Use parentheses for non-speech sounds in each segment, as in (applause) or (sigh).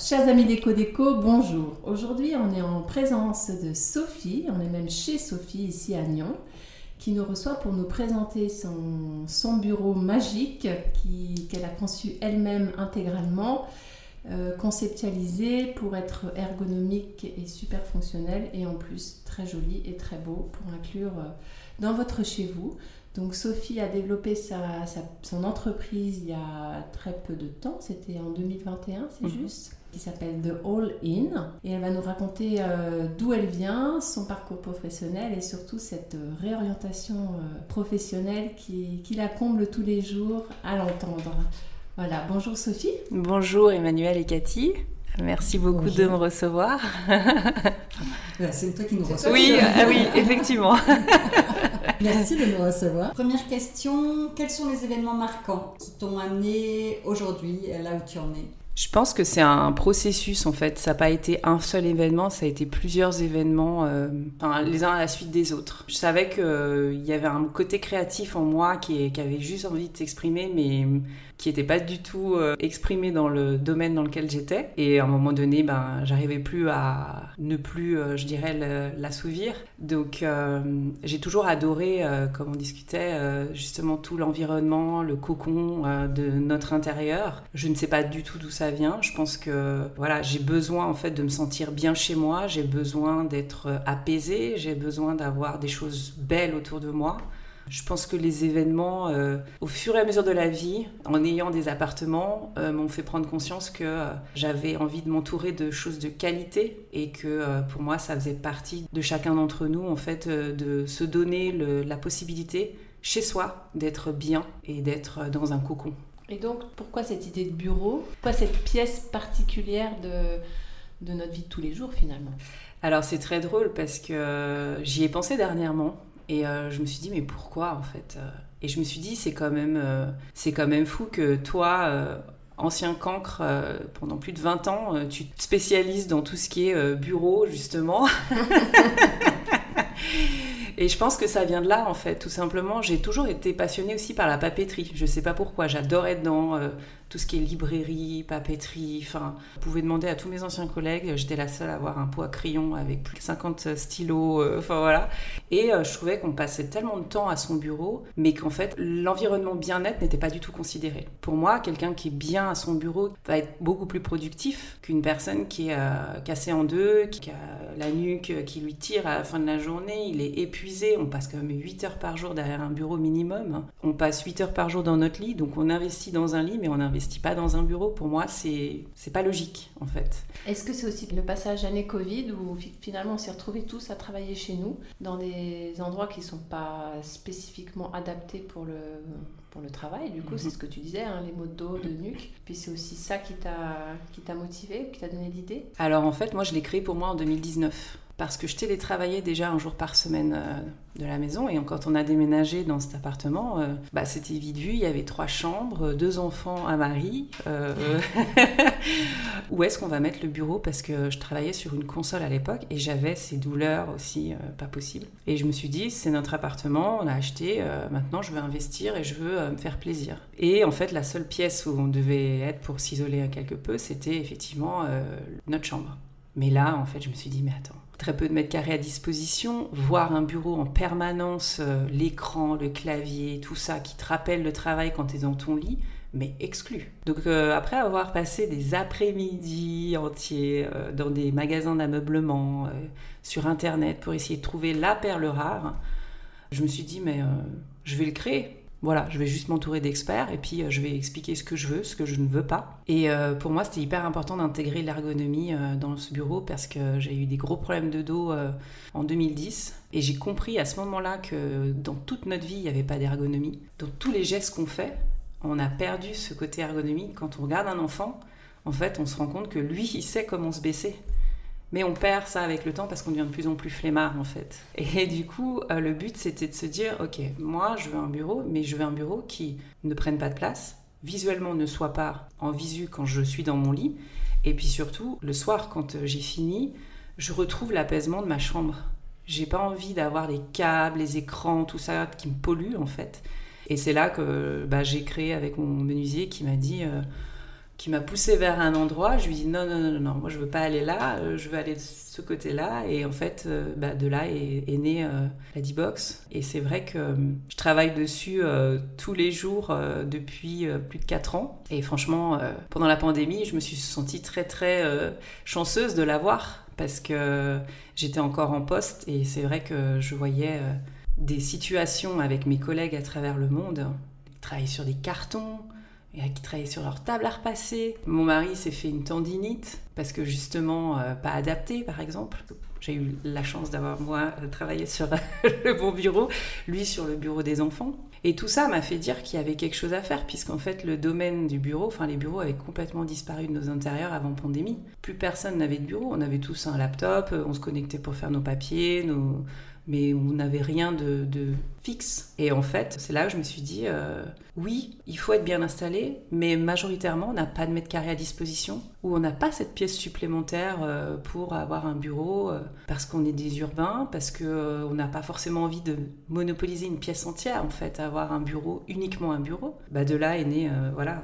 Chers amis Déco Déco, bonjour. Aujourd'hui, on est en présence de Sophie, on est même chez Sophie ici à Nyon, qui nous reçoit pour nous présenter son, son bureau magique qu'elle a conçu elle-même intégralement, euh, conceptualisé pour être ergonomique et super fonctionnel et en plus très joli et très beau pour inclure euh, dans votre chez vous. Donc Sophie a développé sa, son entreprise il y a très peu de temps, c'était en 2021, c'est mhm. juste? Qui s'appelle The All In. Et elle va nous raconter euh, d'où elle vient, son parcours professionnel et surtout cette euh, réorientation euh, professionnelle qui, qui, la comble tous les jours à l'entendre. Voilà, bonjour Sophie. Bonjour Emmanuel et Cathy. Merci beaucoup de me recevoir. (laughs) C'est toi qui nous reçois. Oui, ah oui, (laughs) effectivement. (laughs) Merci de nous recevoir. Première question, quels sont les événements marquants qui t'ont amené aujourd'hui là où tu en es? Je pense que c'est un processus en fait. Ça n'a pas été un seul événement, ça a été plusieurs événements, euh, les uns à la suite des autres. Je savais qu'il euh, y avait un côté créatif en moi qui avait juste envie de s'exprimer, mais qui n'était pas du tout euh, exprimé dans le domaine dans lequel j'étais. Et à un moment donné, ben, j'arrivais plus à ne plus, euh, je dirais, l'assouvir. Donc euh, j'ai toujours adoré, comme on discutait, justement tout l'environnement, le cocon de notre intérieur. Je ne sais pas du tout d'où ça vient. Je pense que voilà, j'ai besoin en fait de me sentir bien chez moi. J'ai besoin d'être apaisée. J'ai besoin d'avoir des choses belles autour de moi. Je pense que les événements, euh, au fur et à mesure de la vie, en ayant des appartements, euh, m'ont fait prendre conscience que euh, j'avais envie de m'entourer de choses de qualité et que pour moi, ça faisait partie de chacun d'entre nous, en fait, de se donner la possibilité chez soi d'être bien et d'être dans un cocon. Et donc, pourquoi cette idée de bureau? Pourquoi cette pièce particulière de, de notre vie de tous les jours finalement? Alors c'est très drôle parce que j'y ai pensé dernièrement et euh, je me suis dit, mais pourquoi en fait euh? Et je me suis dit, c'est quand, même, euh, c'est quand même fou que toi, ancien cancre, pendant plus de 20 ans, tu te spécialises dans tout ce qui est bureau, justement. (laughs) Et je pense que ça vient de là, en fait, tout simplement. J'ai toujours été passionnée aussi par la papeterie. Je ne sais pas pourquoi. J'adore être dans tout ce qui est librairie, papeterie. Enfin, vous pouvez demander à tous mes anciens collègues. J'étais la seule à avoir un pot à crayon avec plus de 50 stylos. Euh, enfin voilà. Et euh, je trouvais qu'on passait tellement de temps à son bureau, mais qu'en fait, l'environnement bien-être n'était pas du tout considéré. Pour moi, quelqu'un qui est bien à son bureau va être beaucoup plus productif qu'une personne qui est euh, cassée en deux, qui a la nuque qui lui tire à la fin de la journée. Il est épuisé. On passe quand même 8 heures par jour derrière un bureau minimum. On passe 8 heures par jour dans notre lit, donc on investit dans un lit, mais on investit pas dans un bureau, pour moi, c'est c'est pas logique en fait. Est-ce que c'est aussi le passage année Covid où finalement on s'est retrouvés tous à travailler chez nous dans des endroits qui sont pas spécifiquement adaptés pour le pour le travail, du coup, c'est mhm. ce que tu disais, hein, les mots de dos, de nuque. Puis c'est aussi ça qui t'a motivé, qui t'a donné l'idée? Alors en fait, moi je l'ai créé pour moi en 2019 parce que je télétravaillais déjà un jour par semaine euh, de la maison. Et quand on a déménagé dans cet appartement, euh, bah, c'était vite vu. Il y avait trois chambres, deux enfants, un mari. Euh, (laughs) où est-ce qu'on va mettre le bureau? Parce que je travaillais sur une console à l'époque et j'avais ces douleurs aussi pas possible. Et je me suis dit, c'est notre appartement, on a acheté, maintenant je veux investir et je veux me faire plaisir. Et en fait, la seule pièce où on devait être pour s'isoler quelque peu, c'était effectivement notre chambre. Mais là, en fait, je me suis dit, mais attends, très peu de mètres carrés à disposition, voir un bureau en permanence, euh, l'écran, le clavier, tout ça qui te rappelle le travail quand tu es dans ton lit, mais exclu. Donc euh, après avoir passé des après-midi entiers euh, dans des magasins d'ameublement, sur Internet, pour essayer de trouver la perle rare, je me suis dit, mais je vais le créer voilà, je vais juste m'entourer d'experts et puis euh, je vais expliquer ce que je veux, ce que je ne veux pas. Et euh, pour moi, c'était hyper important d'intégrer l'ergonomie euh, dans ce bureau parce que j'ai eu des gros problèmes de dos en 2010 et j'ai compris à ce moment-là que dans toute notre vie, il n'y avait pas d'ergonomie. Dans tous les gestes qu'on fait, on a perdu ce côté ergonomie. Quand on regarde un enfant, en fait, on se rend compte que lui, il sait comment se baisser. Mais on perd ça avec le temps parce qu'on devient de plus en plus flemmard en fait. Et du coup, euh, le but c'était de se dire, ok, moi je veux un bureau, mais je veux un bureau qui ne prenne pas de place, visuellement ne soit pas en visu quand je suis dans mon lit, et puis surtout, le soir quand euh, j'ai fini, je retrouve l'apaisement de ma chambre. J'ai pas envie d'avoir les câbles, les écrans, tout ça qui me pollue en fait. Et c'est là que bah, j'ai créé avec mon menuisier qui m'a dit, euh, qui m'a poussé vers un endroit. Je lui dit non, non, non, non, moi je veux pas aller là, euh, je veux aller de ce côté-là. Et en fait, euh, bah, de là est, née la D-Box. Et c'est vrai que je travaille dessus tous les jours depuis plus de 4 ans. Et franchement, pendant la pandémie, je me suis sentie très, très chanceuse de l'avoir parce que j'étais encore en poste et c'est vrai que je voyais des situations avec mes collègues à travers le monde, qui travaillent sur des cartons, qui travaillaient sur leur table à repasser. Mon mari s'est fait une tendinite parce que justement euh, pas adapté par exemple. J'ai eu la chance d'avoir moi travaillé sur (laughs) le bon bureau, lui sur le bureau des enfants. Et tout ça m'a fait dire qu'il y avait quelque chose à faire, puisqu'en fait, le domaine du bureau, enfin, les bureaux avaient complètement disparu de nos intérieurs avant pandémie. Plus personne n'avait de bureau. On avait tous un laptop, on se connectait pour faire nos papiers, nos, mais on n'avait rien de, fixe. Et en fait, c'est là où je me suis dit, euh, oui, il faut être bien installé, mais majoritairement, on n'a pas de mètre carré à disposition, ou on n'a pas cette pièce supplémentaire euh, pour avoir un bureau, euh, parce qu'on est des urbains, parce qu'on n'a pas forcément envie de monopoliser une pièce entière, en fait, avoir un bureau, uniquement un bureau. Bah, de là est né, voilà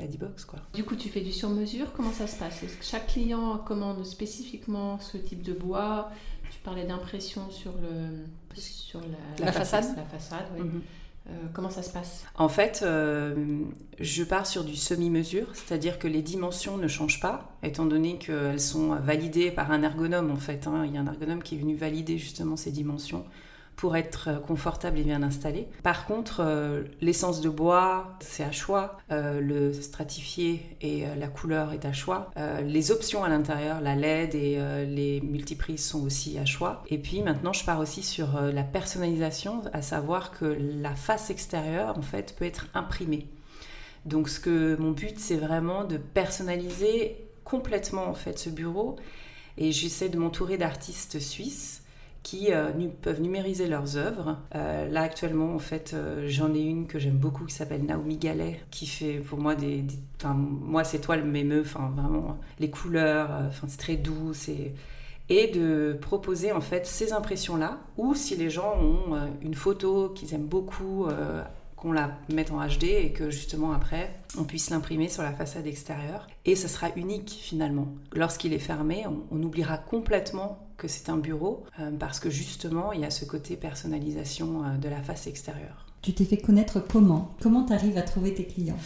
la D-Box. Quoi. Du coup, tu fais du sur-mesure, comment ça se passe? Est-ce que chaque client commande spécifiquement ce type de bois? Tu parlais d'impression sur, le, sur la, façade. La façade mhm. euh, comment ça se passe? En fait, euh, je pars sur du semi-mesure, c'est-à-dire que les dimensions ne changent pas, étant donné qu'elles sont validées par un ergonome. En fait, hein. il y a un ergonome qui est venu valider justement ces dimensions pour être euh, confortable et bien installé. Par contre, euh, l'essence de bois, c'est à choix. Euh, le stratifié et la couleur est à choix. les options à l'intérieur, la LED et les multiprises sont aussi à choix. Et puis maintenant, je pars aussi sur la personnalisation, à savoir que la face extérieure, en fait, peut être imprimée. Donc, ce que mon but, c'est vraiment de personnaliser complètement en fait ce bureau. Et j'essaie de m'entourer d'artistes suisses qui euh, peuvent numériser leurs œuvres. Euh, là actuellement, en fait, euh, j'en ai une que j'aime beaucoup qui s'appelle Naomi Gallet, qui fait pour moi des, enfin moi ces toiles m'émeuvent, enfin vraiment les couleurs, enfin c'est très doux, et de proposer en fait ces impressions là, ou si les gens ont une photo qu'ils aiment beaucoup qu'on la mette en HD et que justement après on puisse l'imprimer sur la façade extérieure. Et ça sera unique finalement. Lorsqu'il est fermé, on, oubliera complètement que c'est un bureau euh, parce que justement il y a ce côté personnalisation euh, de la face extérieure. Tu t'es fait connaître comment? Comment tu arrives à trouver tes clients?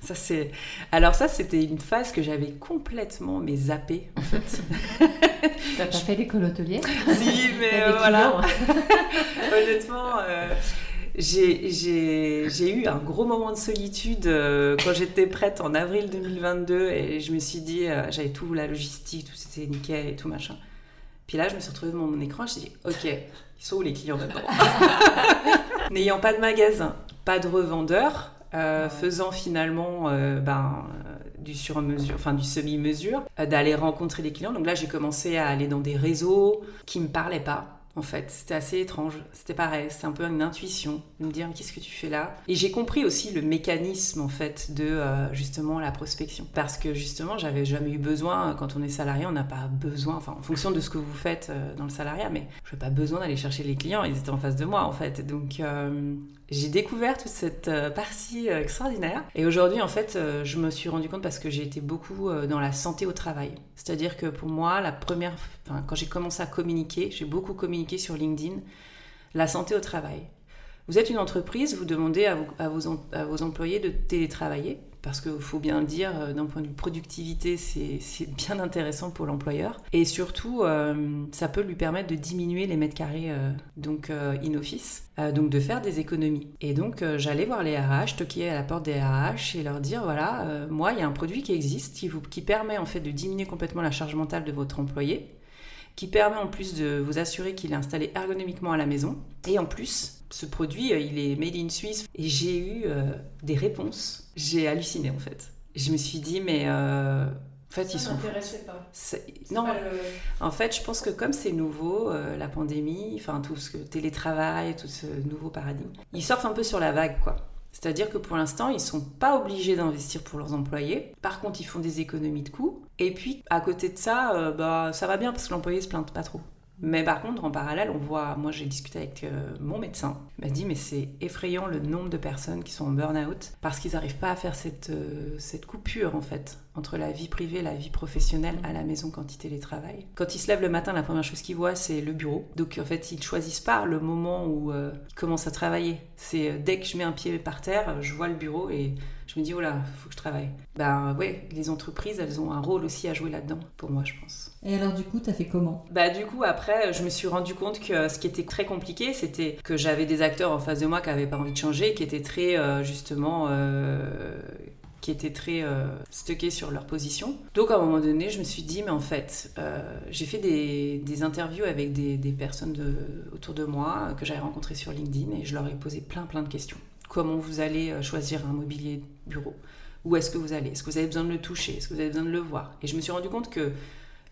Ça c'est alors ça c'était une phase que j'avais complètement mais zappée en fait. (laughs) T'as pas fait l'école hôtelière? (laughs) Si mais voilà. (laughs) Honnêtement euh, j'ai eu un gros moment de solitude euh, quand j'étais prête en avril 2022 et je me suis dit, euh, j'avais tout, la logistique, tout c'était nickel et tout machin. Puis là, je me suis retrouvée devant mon écran, je me suis dit, ok, ils sont où les clients maintenant (laughs) N'ayant pas de magasin, pas de revendeur, euh, faisant finalement ben, du sur-mesure, enfin du semi-mesure, d'aller rencontrer des clients. Donc là, j'ai commencé à aller dans des réseaux qui me parlaient pas en fait. C'était assez étrange. C'était pareil, c'était un peu une intuition de me dire qu'est-ce que tu fais là? Et j'ai compris aussi le mécanisme en fait de euh, justement la prospection. Parce que justement, j'avais jamais eu besoin, quand on est salarié, on n'a pas besoin, enfin en fonction de ce que vous faites euh, dans le salariat, mais je n'ai pas besoin d'aller chercher les clients, ils étaient en face de moi en fait. Donc euh, j'ai découvert toute cette euh, partie euh, extraordinaire. Et aujourd'hui, en fait, euh, je me suis rendu compte parce que j'ai été beaucoup dans la santé au travail. C'est-à-dire que pour moi, la première, quand j'ai commencé à communiquer, j'ai beaucoup communiqué sur LinkedIn, la santé au travail. Vous êtes une entreprise, vous demandez à, vos employés de télétravailler parce qu'il faut bien le dire, euh, d'un point de vue productivité, c'est bien intéressant pour l'employeur. Et surtout, euh, ça peut lui permettre de diminuer les mètres carrés euh, donc in-office, donc de faire des économies. Et donc, j'allais voir les RH, toquer à la porte des RH et leur dire, voilà, moi, il y a un produit qui existe, qui, vous, qui permet en fait de diminuer complètement la charge mentale de votre employé, qui permet en plus de vous assurer qu'il est installé ergonomiquement à la maison. Et en plus, ce produit, il est made in Suisse. Et j'ai eu des réponses j'ai halluciné en fait. Je me suis dit, mais euh, En fait, Ça ils sont. pas. Non, pas le- en fait, je pense que comme c'est nouveau, euh, la pandémie, enfin tout ce que télétravail, tout ce nouveau paradigme, ils surfent un peu sur la vague, quoi. C'est-à-dire que pour l'instant, ils sont pas obligés d'investir pour leurs employés. Par contre, ils font des économies de coûts. Et puis, à côté de ça, euh, bah, ça va bien parce que l'employé se plaint pas trop. Mais par contre, en parallèle, on voit, moi j'ai discuté avec euh, mon médecin, il m'a dit mais c'est effrayant le nombre de personnes qui sont en burn-out parce qu'ils n'arrivent pas à faire cette, euh, cette coupure en fait entre la vie privée et la vie professionnelle à la maison quand ils télétravaillent. Quand ils se lèvent le matin, la première chose qu'ils voient c'est le bureau. Donc en fait, ils choisissent pas le moment où euh, ils commencent à travailler. C'est dès que je mets un pied par terre, je vois le bureau et je me dis oh là, faut que je travaille. Ben ouais, les entreprises, elles ont un rôle aussi à jouer là-dedans pour moi, je pense. Et alors du coup, t'as fait comment? Bah du coup après je me suis rendu compte que ce qui était très compliqué c'était que j'avais des acteurs en face de moi qui n'avaient pas envie de changer, qui étaient très euh, justement euh, qui étaient très euh, stockés sur leur position. Donc à un moment donné je me suis dit mais en fait euh, j'ai fait des, des interviews avec des, des personnes autour de moi euh, que j'avais rencontrées sur LinkedIn et je leur ai posé plein plein de questions. Comment vous allez euh, choisir un mobilier bureau? Où est-ce que vous allez? Est-ce que vous avez besoin de le toucher? Est-ce que vous avez besoin de le voir? Et je me suis rendu compte que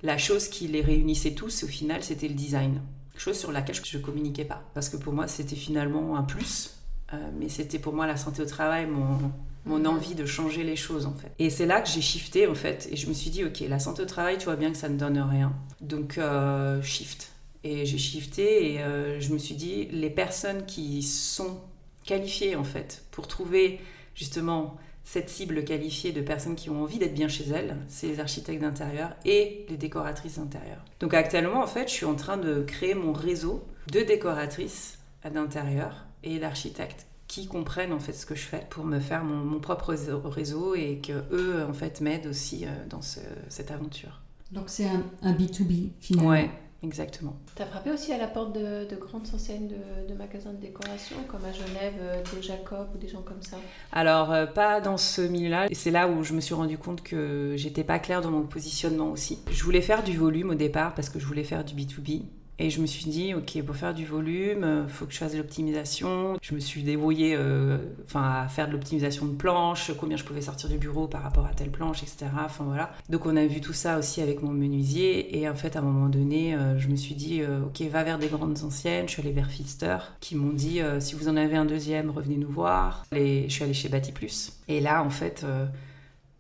la chose qui les réunissait tous, au final, c'était le design. Chose sur laquelle je ne communiquais pas. Parce que pour moi, c'était finalement un plus. euh, mais c'était pour moi la santé au travail, mon, mon envie de changer les choses, en fait. Et c'est là que j'ai shifté, en fait. Et je me suis dit, OK, la santé au travail, tu vois bien que ça ne donne rien. Donc, euh, shift. Et j'ai shifté et euh, je me suis dit, les personnes qui sont qualifiées, en fait, pour trouver justement cette cible qualifiée de personnes qui ont envie d'être bien chez elles, c'est les architectes d'intérieur et les décoratrices d'intérieur. Donc actuellement, en fait, je suis en train de créer mon réseau de décoratrices d'intérieur et d'architectes qui comprennent en fait ce que je fais pour me faire mon, mon propre réseau- et que eux en fait m'aident aussi euh, dans ce- cette aventure. Donc c'est un, un B2B finalement. Ouais, exactement. T'as frappé aussi à la porte de, de grandes enseignes de, de magasins de décoration, comme à Genève, euh, de Jacob ou des gens comme ça? Alors, euh, pas dans ce milieu-là. C'est là où je me suis rendu compte que j'étais pas claire dans mon positionnement aussi. Je voulais faire du volume au départ parce que je voulais faire du B2B. Et je me suis dit, ok, pour faire du volume, euh, faut que je fasse de l'optimisation. Je me suis débrouillée euh, à faire de l'optimisation de planches, combien je pouvais sortir du bureau par rapport à telle planche, etc. Enfin, voilà. Donc on a vu tout ça aussi avec mon menuisier. Et en fait, à un moment donné, euh, je me suis dit, ok, va vers des grandes anciennes. Je suis allée vers Fister, qui m'ont dit, si vous en avez un deuxième, revenez nous voir. Je suis allée chez Bati Plus. Et là, en fait...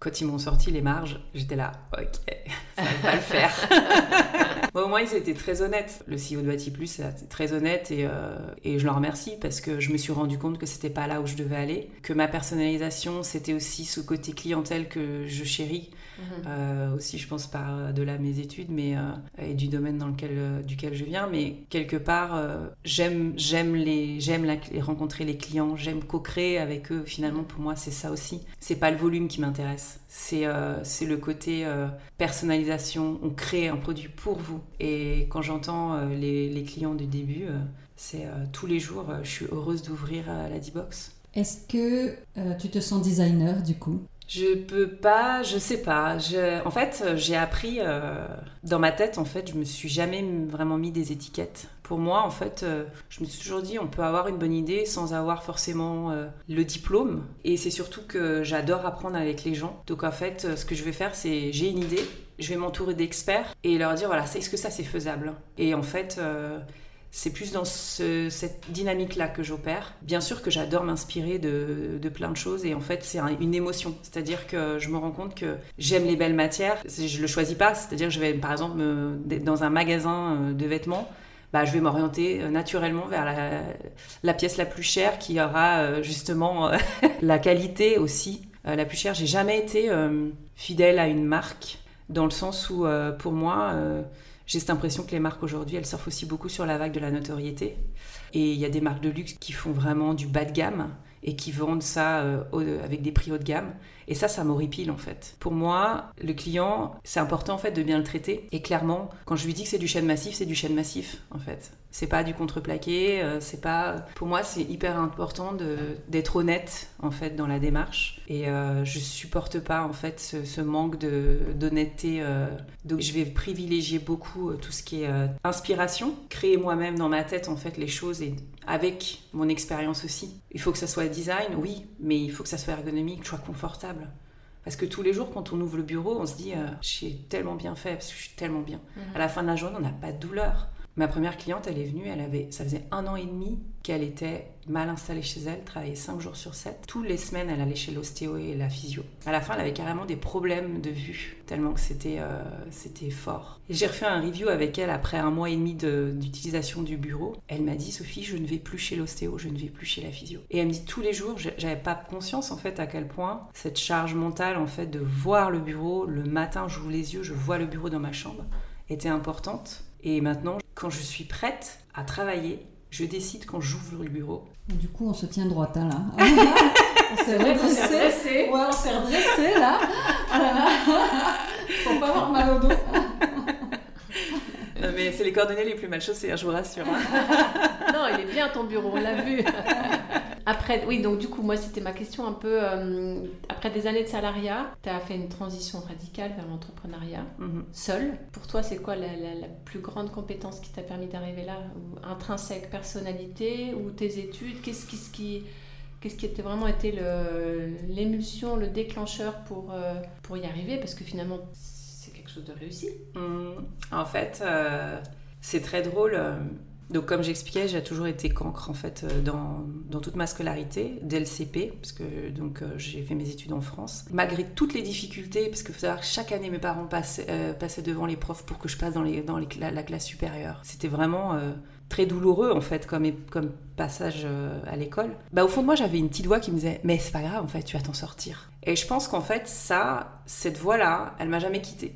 quand ils m'ont sorti les marges, j'étais là, ok, (laughs) ça va le faire. (laughs) Bon, au moins, ils étaient très honnêtes. Le CEO de Bati Plus était très honnête et, euh, et je leur remercie parce que je me suis rendu compte que c'était pas là où je devais aller, que ma personnalisation, c'était aussi ce côté clientèle que je chéris. Euh, aussi, je pense par de là mes études, mais euh, et du domaine dans lequel euh, duquel je viens, mais quelque part, euh, j'aime j'aime les j'aime la- les rencontrer les clients, j'aime co-créer avec eux. Finalement, pour moi, c'est ça aussi. C'est pas le volume qui m'intéresse, c'est euh, c'est le côté euh, personnalisation. On crée un produit pour vous. Et quand j'entends euh, les, clients du début, c'est tous les jours, je suis heureuse d'ouvrir la D-Box. Est-ce que tu te sens designer du coup? Je peux pas, je sais pas. Je- en fait, euh, j'ai appris euh, dans ma tête. En fait, je me suis jamais vraiment mis des étiquettes. Pour moi, en fait, euh, je me suis toujours dit, on peut avoir une bonne idée sans avoir forcément le diplôme. Et c'est surtout que j'adore apprendre avec les gens. Donc, en fait, ce que je vais faire, c'est j'ai une idée, je vais m'entourer d'experts et leur dire, voilà, est-ce que ça c'est faisable? Et en fait. C'est plus dans ce- cette dynamique-là que j'opère. Bien sûr que j'adore m'inspirer de, plein de choses et en fait c'est un- une émotion. C'est-à-dire que je me rends compte que j'aime les belles matières. Je le choisis pas. C'est-à-dire que je vais par exemple me- dans un magasin euh, de vêtements. Bah, je vais m'orienter euh, naturellement vers la, la pièce la plus chère qui aura euh, justement (laughs) la qualité aussi la plus chère. J'ai jamais été fidèle à une marque dans le sens où pour moi j'ai cette impression que les marques aujourd'hui, elles surfent aussi beaucoup sur la vague de la notoriété. Et il y a des marques de luxe qui font vraiment du bas de gamme et qui vendent ça euh, avec des prix haut de gamme. Et ça, ça m'horripile en fait. Pour moi, le client, c'est important en fait de bien le traiter. Et clairement, quand je lui dis que c'est du chêne massif, c'est du chêne massif en fait. C'est pas du contreplaqué, euh, c'est pas. Pour moi, c'est hyper important d'être honnête en fait dans la démarche. Et euh, je supporte pas en fait ce, manque d'honnêteté. Donc, je vais privilégier beaucoup tout ce qui est inspiration, créer moi-même dans ma tête en fait les choses et avec mon expérience aussi. Il faut que ça soit design, oui, mais il faut que ça soit ergonomique, que je sois confortable. Parce que tous les jours, quand on ouvre le bureau, on se dit, euh, j'ai tellement bien fait, parce que je suis tellement bien. Mhm. À la fin de la journée, on n'a pas de douleur. Ma première cliente, elle est venue, elle avait, ça faisait un an et demi qu'elle était mal installée chez elle, travaillait 5 jours sur 7. Toutes les semaines, elle allait chez l'ostéo et la physio. À la fin, elle avait carrément des problèmes de vue, tellement que c'était euh, c'était fort. J'ai refait un review avec elle après un mois et demi de- d'utilisation du bureau. Elle m'a dit, Sophie, je ne vais plus chez l'ostéo, je ne vais plus chez la physio. Et elle me dit tous les jours, j'avais pas conscience en fait à quel point cette charge mentale en fait de voir le bureau, le matin, j'ouvre les yeux, je vois le bureau dans ma chambre, était importante. Et maintenant, quand je suis prête à travailler, je décide quand j'ouvre le bureau. Du coup, on se tient droite hein, là. on s'est C'est vrai qu'on s'est redressé. redressé. Ouais, on s'est redressé là. Ah là là. Faut pas avoir mal au dos. Non, mais c'est les coordonnées les plus mal chaussées, hein, je vous rassure. hein. Non, il est bien ton bureau, on l'a vu. (laughs) Après, oui, donc du coup, moi, c'était ma question un peu. euh, après des années de salariat, tu as fait une transition radicale vers l'entrepreneuriat, Mhm. seul. Pour toi, c'est quoi la, la- la plus grande compétence qui t'a permis d'arriver là Intrinsèque, personnalité ou tes études? Qu'est-ce qui, ce qui, qu'est-ce qui était vraiment été le- l'émulsion, le déclencheur pour, euh, pour y arriver? Parce que finalement, c'est quelque chose de réussi. Hum, En fait, euh, c'est très drôle. Donc, comme j'expliquais, j'ai toujours été cancre en fait euh, dans, toute ma scolarité, dès le CP, parce que donc euh, j'ai fait mes études en France. Malgré toutes les difficultés, parce qu'il faut savoir que chaque année mes parents passaient, euh, devant les profs pour que je passe dans, la classe supérieure. C'était vraiment très douloureux en fait comme, comme passage à l'école. Bah, au fond de moi, j'avais une petite voix qui me disait Mais c'est pas grave en fait, tu vas t'en sortir. Et je pense qu'en fait, ça, cette voix-là, elle m'a jamais quittée.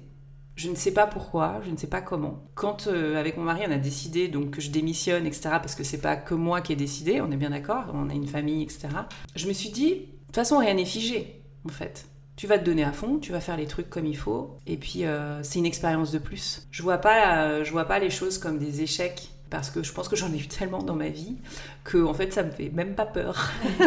Je ne sais pas pourquoi, je ne sais pas comment. Quand euh, avec mon mari on a décidé donc que je démissionne, etc. Parce que c'est pas que moi qui ai décidé, on est bien d'accord, on a une famille, etc. Je me suis dit, de toute façon rien n'est figé, en fait. Tu vas te donner à fond, tu vas faire les trucs comme il faut, et puis euh, c'est une expérience de plus. Je vois pas, euh, je vois pas les choses comme des échecs. Parce que je pense que j'en ai eu tellement dans ma vie que en fait ça me fait même pas peur. (laughs)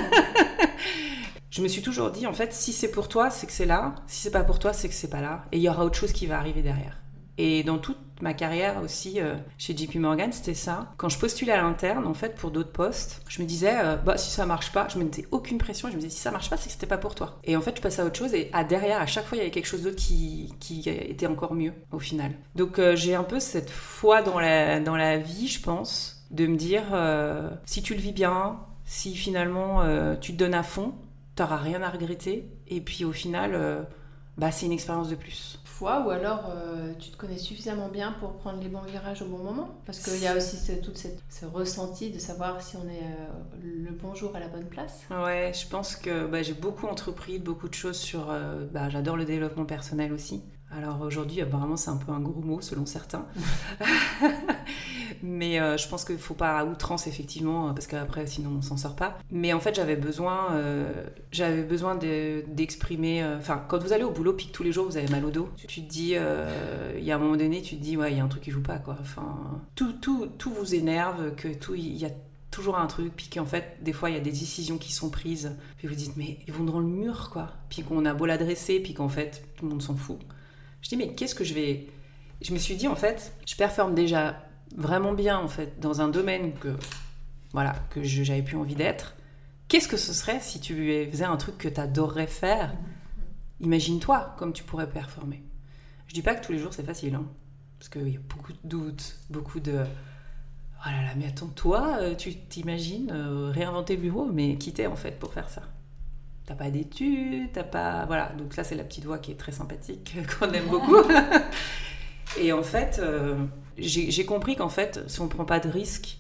Je me suis toujours dit, en fait, si c'est pour toi, c'est que c'est là. Si c'est pas pour toi, c'est que c'est pas là. Et il y aura autre chose qui va arriver derrière. Et dans toute ma carrière aussi euh, chez JP Morgan, c'était ça. Quand je postulais à l'interne, en fait, pour d'autres postes, je me disais, euh, bah, si ça marche pas, je me mettais aucune pression. Je me disais, si ça marche pas, c'est que c'était pas pour toi. Et en fait, je passais à autre chose. Et à derrière, à chaque fois, il y avait quelque chose d'autre qui, était encore mieux, au final. Donc, euh, j'ai un peu cette foi dans la, dans la vie, je pense, de me dire, si tu le vis bien, si finalement tu te donnes à fond, t'auras rien à regretter. Et puis au final, euh, bah, c'est une expérience de plus. Foi ou alors euh, tu te connais suffisamment bien pour prendre les bons virages au bon moment Parce qu'il y a aussi ce, tout cette- ce ressenti de savoir si on est euh, le bon jour à la bonne place. Ouais, je pense que bah, j'ai beaucoup entrepris beaucoup de choses sur. bah, J'adore le développement personnel aussi. Alors aujourd'hui, apparemment, c'est un peu un gros mot selon certains. (laughs) Mais euh, je pense qu'il ne faut pas à outrance, effectivement, parce qu'après, sinon, on s'en sort pas. Mais en fait, j'avais besoin, euh, j'avais besoin de- d'exprimer. euh, Enfin, quand vous allez au boulot, puis que tous les jours, vous avez mal au dos, tu te dis, euh, il y a un moment donné, tu te dis, ouais, il y a un truc qui joue pas, quoi. Enfin, tout, tout, tout vous énerve, que tout, il y a toujours un truc, puis qu'en fait, des fois, il y a des décisions qui sont prises, puis vous dites, mais ils vont dans le mur, quoi. Puis qu'on a beau l'adresser, puis qu'en fait, tout le monde s'en fout. Je dis, mais qu'est-ce que je vais. Je me suis dit, en fait, je performe déjà vraiment bien, en fait, dans un domaine que, voilà, que j'avais plus envie d'être. Qu'est-ce que ce serait si tu faisais un truc que tu adorerais faire? Imagine-toi comme tu pourrais performer. Je dis pas que tous les jours c'est facile, hein, parce qu'il y a beaucoup de doutes, beaucoup de. Oh là là, mais attends, toi, euh, tu t'imagines euh, réinventer le bureau, mais qui t'es en fait pour faire ça? T'as pas d'études, t'as pas. Voilà, donc ça c'est la petite voix qui est très sympathique, (laughs) qu'on aime beaucoup. (laughs) Et en fait, euh, j'ai compris qu'en fait, si on prend pas de risques,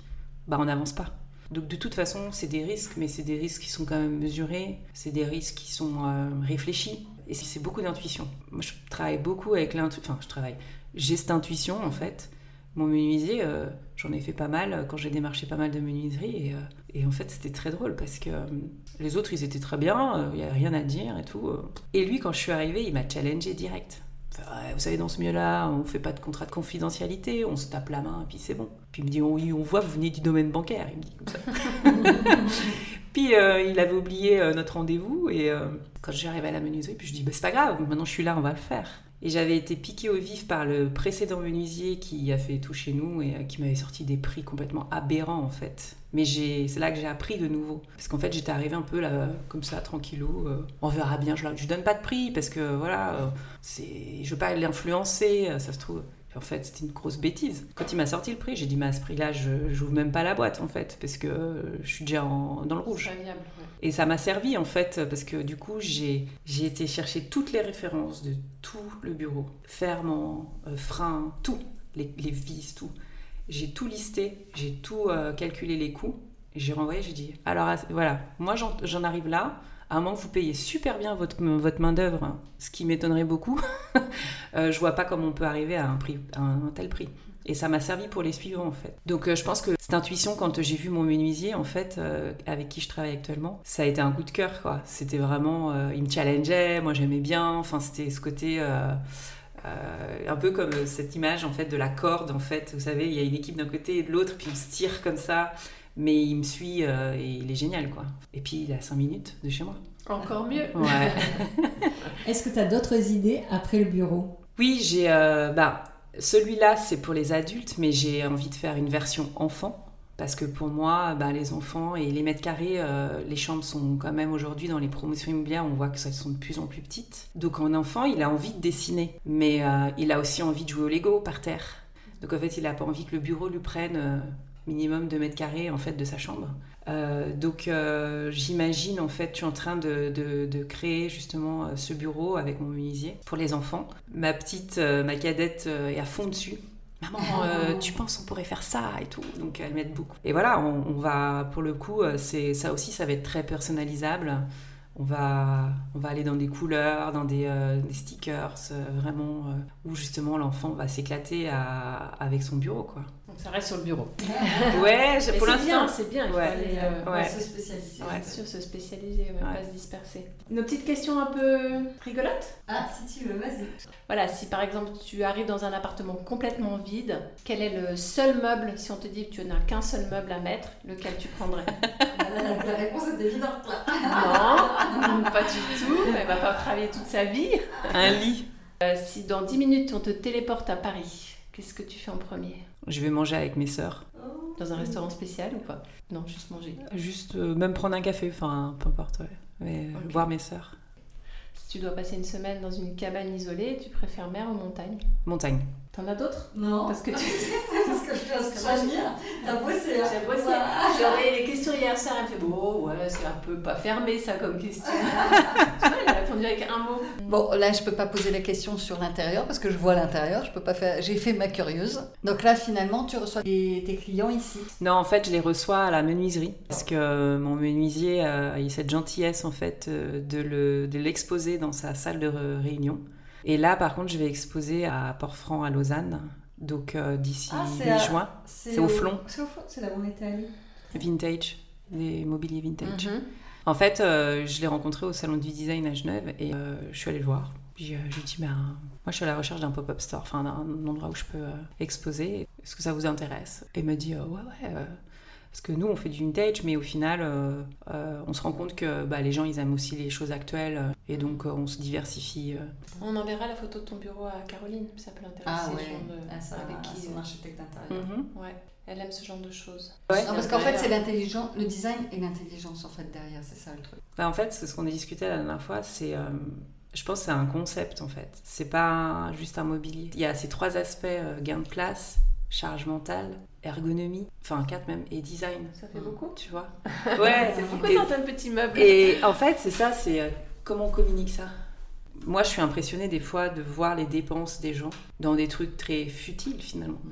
bah on n'avance pas. Donc de toute façon, c'est des risques, mais c'est des risques qui sont quand même mesurés, c'est des risques qui sont euh, réfléchis, et c'est beaucoup d'intuition. Moi, je travaille beaucoup avec l'intuition, enfin, je travaille, j'ai cette intuition en fait. Mon menuisier, euh, j'en ai fait pas mal quand j'ai démarché pas mal de menuiseries, et, en fait, c'était très drôle parce que les autres, ils étaient très bien, il n'y avait rien à dire et tout. Et lui, quand je suis arrivée, il m'a challengé direct. Ouais, vous savez, dans ce milieu-là, on fait pas de contrat de confidentialité, on se tape la main et puis c'est bon. Puis il me dit, oui, on voit, vous venez du domaine bancaire. Il me dit comme ça. (laughs) puis euh, il avait oublié euh, notre rendez-vous et euh, quand j'arrive à la menuiserie, puis je dis, bah, c'est pas grave, maintenant je suis là, on va le faire. Et j'avais été piquée au vif par le précédent menuisier qui a fait tout chez nous et qui m'avait sorti des prix complètement aberrants en fait. Mais c'est là que j'ai appris de nouveau. Parce qu'en fait, j'étais arrivée un peu là, comme ça, tranquillou. Euh, on verra bien, je ne donne pas de prix parce que voilà, euh, c'est, je veux pas l'influencer, ça se trouve. En fait, c'était une grosse bêtise. Quand il m'a sorti le prix, j'ai dit, mais à ce prix-là, je n'ouvre même pas la boîte, en fait, parce que je suis déjà dans le rouge. Et ça m'a servi, en fait, parce que du coup, j'ai été chercher toutes les références de tout le bureau. Ferment, euh, frein, tout. Les, vis, tout. J'ai tout listé, j'ai tout euh, calculé les coûts. J'ai renvoyé, j'ai dit, alors voilà, moi j'en arrive là, à un moment que vous payez super bien votre, votre main-d'œuvre, hein, ce qui m'étonnerait beaucoup, (laughs) euh, je vois pas comment on peut arriver à un, tel prix. Et ça m'a servi pour les suivants en fait. Donc euh, je pense que cette intuition, quand j'ai vu mon menuisier en fait, euh, avec qui je travaille actuellement, ça a été un coup de cœur quoi. C'était vraiment, il me challengeait, moi j'aimais bien. Enfin c'était ce côté. Un peu comme cette image en fait de la corde en fait vous savez il y a une équipe d'un côté et de l'autre puis on se tire comme ça mais il me suit et il est génial quoi et puis il a 5 minutes de chez moi encore mieux. Ouais. (laughs) Est-ce que tu as d'autres idées après le bureau? Oui, j'ai. Euh, bah, celui-là, c'est pour les adultes, mais j'ai envie de faire une version enfant. Parce que pour moi, bah, les enfants et les mètres carrés, euh, les chambres sont quand même aujourd'hui dans les promotions immobilières, on voit que ça sont de plus en plus petites. Donc un enfant, il a envie de dessiner, mais euh, il a aussi envie de jouer au Lego par terre. Donc en fait, il n'a pas envie que le bureau lui prenne minimum 2 mètres carrés en fait de sa chambre. Euh, donc euh, j'imagine en fait, je suis en train de, de, créer justement euh, ce bureau avec mon menuisier pour les enfants. Ma petite, ma cadette est à fond dessus. Maman, oh. tu penses on pourrait faire ça et tout. Donc elle m'aide beaucoup. Et voilà, on, va pour le coup, c'est ça aussi, ça va être très personnalisable. On va, on va aller dans des couleurs, dans des, des stickers, vraiment, où justement l'enfant va s'éclater avec son bureau. quoi ça reste sur le bureau. (laughs) ouais, pour l'instant. C'est bien, il faut aller euh, se spécialiser. Ouais. Sûr, se spécialiser, pas se disperser. Nos petites questions un peu rigolotes? Ah, si tu veux, vas-y. Voilà, si par exemple tu arrives dans un appartement complètement vide, quel est le seul meuble, si on te dit que tu n'as qu'un seul meuble à mettre, lequel tu prendrais? La, réponse est évidente là. Non, (laughs) pas du tout. Elle va pas travailler toute sa vie. Un lit. Euh, si dans 10 minutes on te téléporte à Paris, qu'est-ce que tu fais en premier? Je vais manger avec mes sœurs. Dans un restaurant spécial ou pas Non, juste manger. Juste euh, même prendre un café, enfin peu importe, ouais. Mais, voir mes sœurs. Si tu dois passer une semaine dans une cabane isolée, tu préfères mer ou montagne? Montagne. T'en as d'autres? Non. Parce que tu. (laughs) Parce que je pense que T'as bossé. Hein. J'ai bossé. J'ai envoyé les questions hier soir. Elle me fait Bon, ouais, c'est un peu pas fermé ça comme question. (laughs) tu vois, elle a répondu avec un mot. Bon, là, je peux pas poser la question sur l'intérieur parce que je vois l'intérieur. Je peux pas faire. J'ai fait ma curieuse. Donc là, finalement, tu reçois tes clients ici Non, en fait, je les reçois à la menuiserie parce que mon menuisier a eu cette gentillesse en fait euh, de l'exposer dans sa salle de réunion. Et là, par contre, je vais exposer à Port-Franc, à Lausanne, donc euh, d'ici ah, juin C'est au, Flon. C'est au Flon, c'est là où on était allé. Vintage, des mobiliers vintage. Mhm. En fait, euh, je l'ai rencontré au Salon du Design à Genève et euh, je suis allée le voir. Puis je lui ai dit, ben, moi je suis à la recherche d'un pop-up store, enfin d'un endroit où je peux exposer. Est-ce que ça vous intéresse? Et il m'a dit, ouais, ouais. Parce que nous, on fait du vintage, mais au final, euh, euh, on se rend compte que bah, les gens, ils aiment aussi les choses actuelles. Euh, et donc, on se diversifie. On enverra la photo de ton bureau à Caroline, ça peut l'intéresser. Ah ouais, ah, ça, avec qui son architecte intérieur. Mhm. Ouais. Elle aime ce genre de choses. Ouais, parce qu'en fait, c'est l'intelligence, le design et l'intelligence en fait derrière, c'est ça le truc. Bah, en fait, ce qu'on a discuté la dernière fois, c'est, je pense, c'est un concept en fait. C'est pas juste un mobilier. Il y a ces trois aspects gain de place, charge mentale, ergonomie, enfin quatre même, et design. Ça fait beaucoup, tu vois. (laughs) Ouais, c'est beaucoup dans un petit meuble. Et en fait, c'est ça, c'est euh, comment on communique ça? Moi, je suis impressionnée des fois de voir les dépenses des gens dans des trucs très futiles finalement. Mm.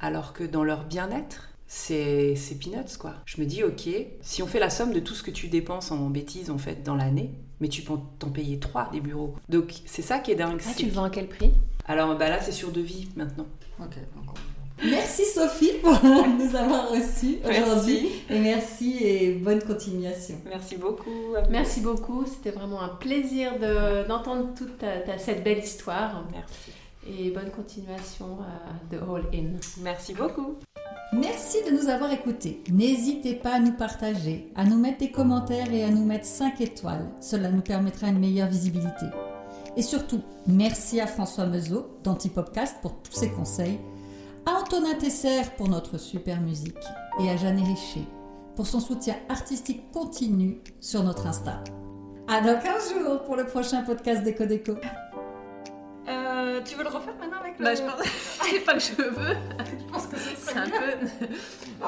Alors que dans leur bien-être, c'est peanuts quoi. Je me dis, ok, si on fait la somme de tout ce que tu dépenses en bêtises en fait dans l'année, mais tu peux t'en payer trois des bureaux. Donc c'est ça qui est dingue. Ah, tu le vends à quel prix? Alors bah là, c'est sur devis maintenant. Ok, donc Merci Sophie pour (laughs) nous avoir reçus aujourd'hui. Et merci et bonne continuation. Merci beaucoup. Merci beaucoup. C'était vraiment un plaisir d'entendre toute cette belle histoire. Merci. Et bonne continuation de All In. Merci beaucoup. Merci de nous avoir écoutés. N'hésitez pas à nous partager, à nous mettre des commentaires et à nous mettre 5 étoiles. Cela nous permettra une meilleure visibilité. Et surtout, merci à François Meuseau d'Antipopcast pour tous ses conseils à Antonin Tesser pour notre super musique et à Jeanne Richer pour son soutien artistique continu sur notre Insta. À dans 15 jours pour le prochain podcast d'Eco Déco. Euh, tu veux le refaire maintenant avec le... Bah, je pense... (laughs) c'est pas que je veux. je pense que c'est un peu...